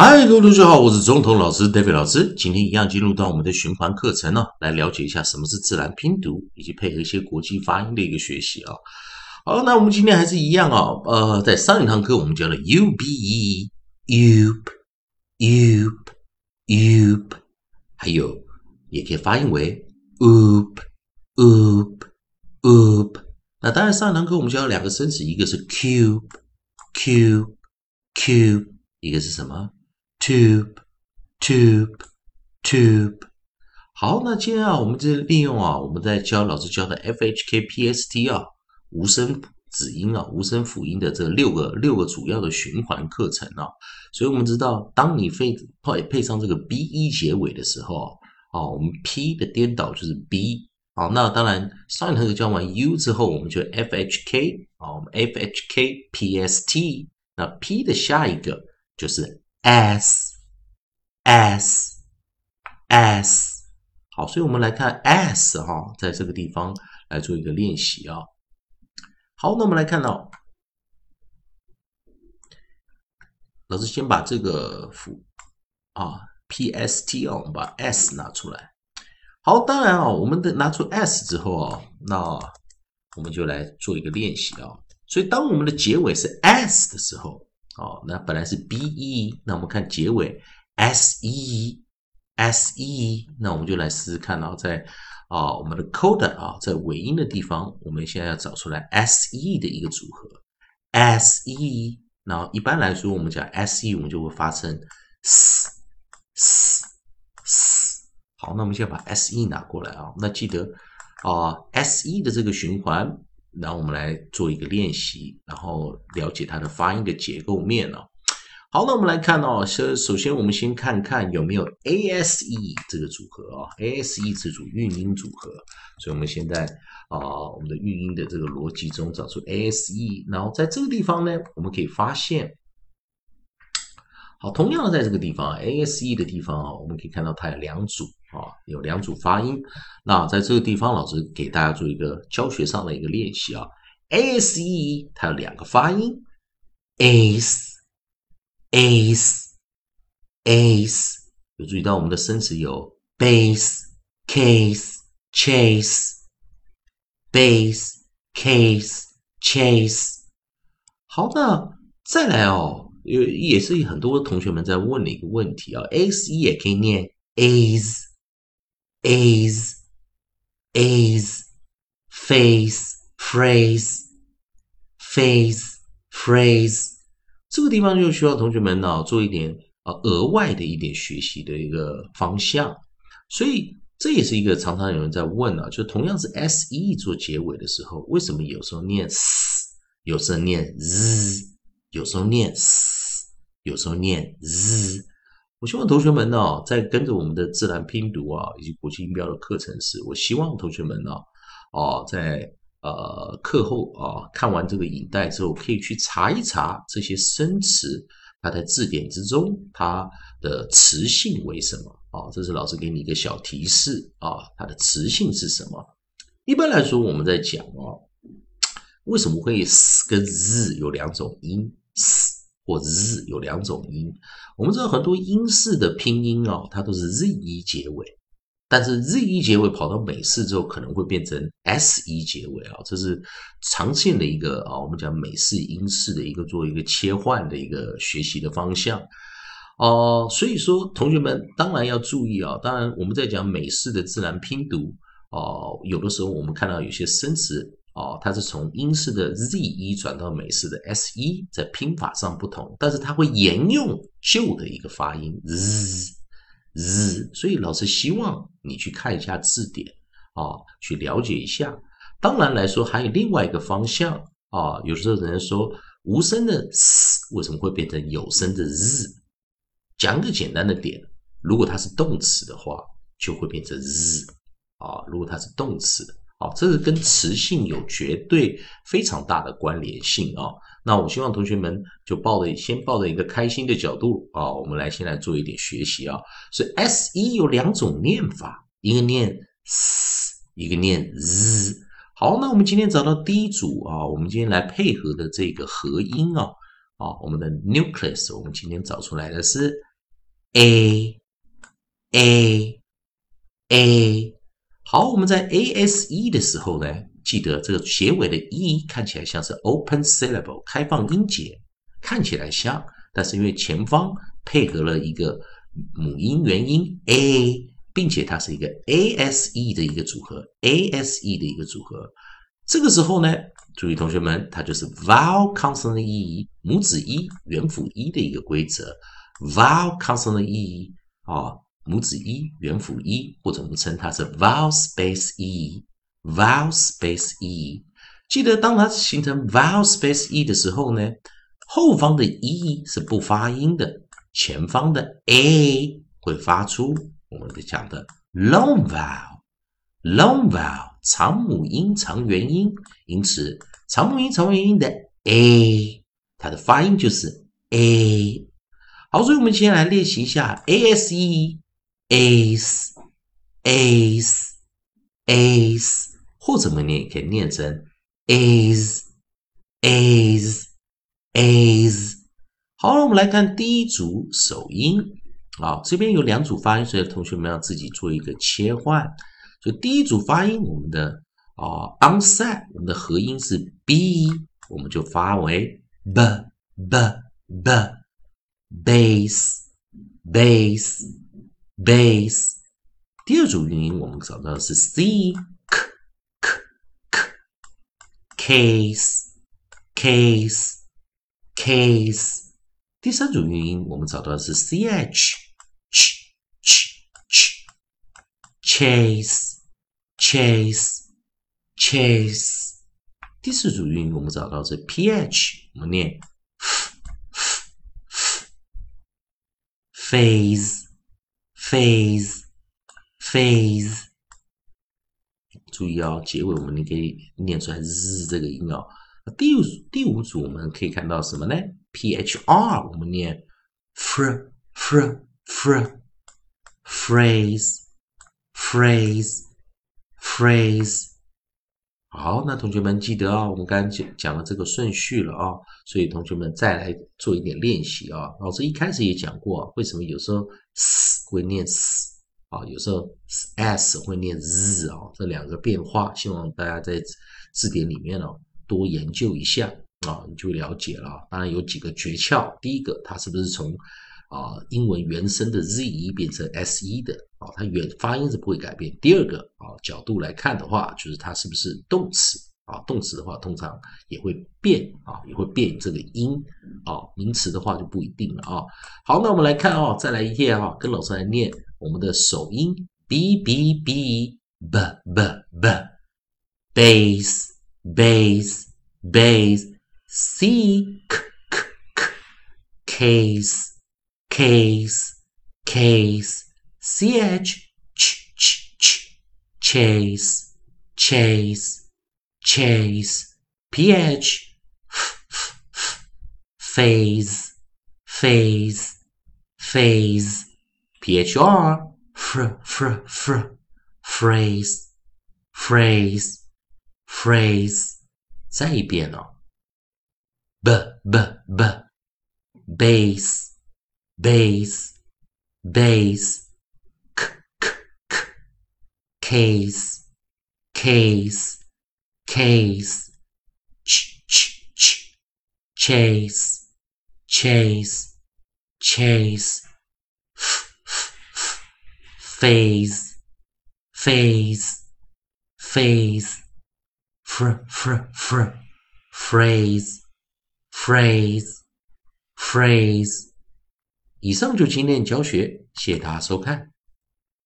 嗨，各位同学好，我是中通老师 David 老师。今天一样进入到我们的循环课程哦，来了解一下什么是自然拼读，以及配合一些国际发音的一个学习啊。好，那我们今天还是一样哦，呃，在上一堂课我们教了 u b e u p u p u p，还有也可以发音为 oop oop o p。那当然上一堂课我们教了两个生词，一个是 cube cube cube，一个是什么？Tube, tube, tube。好，那今天啊，我们这利用啊，我们在教老师教的 F H K P S T 啊，无声子音啊，无声辅音的这六个六个主要的循环课程啊。所以我们知道，当你配配配上这个 B E 结尾的时候啊，我们 P 的颠倒就是 B。啊，那当然上一堂课教完 U 之后，我们就 F H K 啊，我们 F H K P S T。那 P 的下一个就是。S s s 好，所以我们来看 s 哈，在这个地方来做一个练习啊。好，那我们来看到，老师先把这个辅啊 p s t 啊，我们把 s 拿出来。好，当然啊，我们的拿出 s 之后啊，那我们就来做一个练习啊。所以当我们的结尾是 s 的时候。哦，那本来是 b e，那我们看结尾 s e s e，那我们就来试试看，然后在啊我们的 coda 啊，在尾音的地方，我们现在要找出来 s e 的一个组合 s e，然后一般来说我们讲 s e，我们就会发成 s s s。好，那我们先把 s e 拿过来啊，那记得啊 s e 的这个循环。然后我们来做一个练习，然后了解它的发音的结构面哦。好，那我们来看哦，首首先我们先看看有没有 a s e 这个组合啊，a s e 这组韵音组合。所以我们现在啊，我们的韵音的这个逻辑中找出 a s e，然后在这个地方呢，我们可以发现，好，同样的在这个地方 a s e 的地方啊，我们可以看到它有两组。有两组发音。那在这个地方，老师给大家做一个教学上的一个练习啊。a s e 它有两个发音，ace，ace，ace。有注意到我们的生词有 base，case，chase，base，case，chase。好，那再来哦，也也是很多同学们在问的一个问题啊。ace 也可以念 ace。Is, is, face, phrase, face, phrase，这个地方就需要同学们呢做一点啊额外的一点学习的一个方向，所以这也是一个常常有人在问啊，就同样是 s e 做结尾的时候，为什么有时候念 s，有时候念 z，有时候念 s，有时候念 z。我希望同学们呢，在跟着我们的自然拼读啊，以及国际音标的课程时，我希望同学们呢，哦，在呃课后啊看完这个影带之后，可以去查一查这些生词，它在字典之中它的词性为什么啊？这是老师给你一个小提示啊，它的词性是什么？一般来说，我们在讲哦，为什么会 s 跟 z 有两种音 s？或日有两种音，我们知道很多英式的拼音哦，它都是 z e 结尾，但是 z e 结尾跑到美式之后，可能会变成 s 一结尾啊，这是常见的一个啊，我们讲美式英式的一个做一个切换的一个学习的方向哦，所以说同学们当然要注意啊，当然我们在讲美式的自然拼读哦，有的时候我们看到有些生词。哦，它是从英式的 z 一转到美式的 s 一，在拼法上不同，但是它会沿用旧的一个发音 z z，所以老师希望你去看一下字典啊，去了解一下。当然来说，还有另外一个方向啊，有时候人家说无声的 s 为什么会变成有声的 z？讲个简单的点，如果它是动词的话，就会变成 z 啊，如果它是动词。好，这个跟词性有绝对非常大的关联性啊。那我希望同学们就抱着先抱着一个开心的角度啊，我们来先来做一点学习啊。所以 s e 有两种念法，一个念 s，一个念 z。好，那我们今天找到第一组啊，我们今天来配合的这个合音啊，啊，我们的 nucleus，我们今天找出来的是 a a a。好，我们在 a s e 的时候呢，记得这个结尾的 e 看起来像是 open syllable 开放音节，看起来像，但是因为前方配合了一个母音元音 a，并且它是一个 a s e 的一个组合，a s e 的一个组合。这个时候呢，注意同学们，它就是 vowel consonant e 母子一元辅一的一个规则，vowel consonant e 啊。母子一元辅一，或者我们称它是 vowel space e，vowel space e。记得当它形成 vowel space e 的时候呢，后方的 e 是不发音的，前方的 a 会发出我们讲的 long vowel，long vowel 长母音长元音，因此长母音长元音的 a，它的发音就是 a。好，所以我们先来练习一下 a s e。Ace ace ace，或者我们念也可以念成 ace ace ace。好了，我们来看第一组首音啊，这边有两组发音，所以同学们要自己做一个切换。就第一组发音，我们的啊 onset，我们的合音是 b，我们就发为 b b b bass bass。Base，第二组韵音我们找到的是 c k k k case case case，第三组韵音我们找到的是 ch ch ch ch chase chase chase，第四组韵音我们找到是 ph，我们念 f f phase。Phase phase，注意哦，结尾我们你可以念出来 z 这个音哦。第五第五组我们可以看到什么呢？phr 我们念 fr fr fr phrase phrase phrase。好，那同学们记得啊，我们刚刚讲了这个顺序了啊，所以同学们再来做一点练习啊。老师一开始也讲过，为什么有时候 s 会念 s 啊，有时候 s 会念 z 啊，这两个变化，希望大家在字典里面哦多研究一下啊，你就了解了。当然有几个诀窍，第一个，它是不是从啊英文原生的 z 变成 s 一的？啊，它原发音是不会改变。第二个啊角度来看的话，就是它是不是动词啊？动词的话，通常也会变啊，也会变这个音啊。名词的话就不一定了啊。好，那我们来看啊，再来一页啊，跟老师来念我们的首音 b b b b b b bass bass bass c k k k case case case ch ch ch ch chase chase chase ph f f f phase phase phase phr fr fr fr phrase phrase phrase 再一遍哦，b b b bass bass bass case, case, case, ch, ch, ch, chase, chase, chase, f, f, f, phase, phase, phase, fr, fr, fr, phrase, phrase, phrase。以上就今天教学，谢谢大家收看。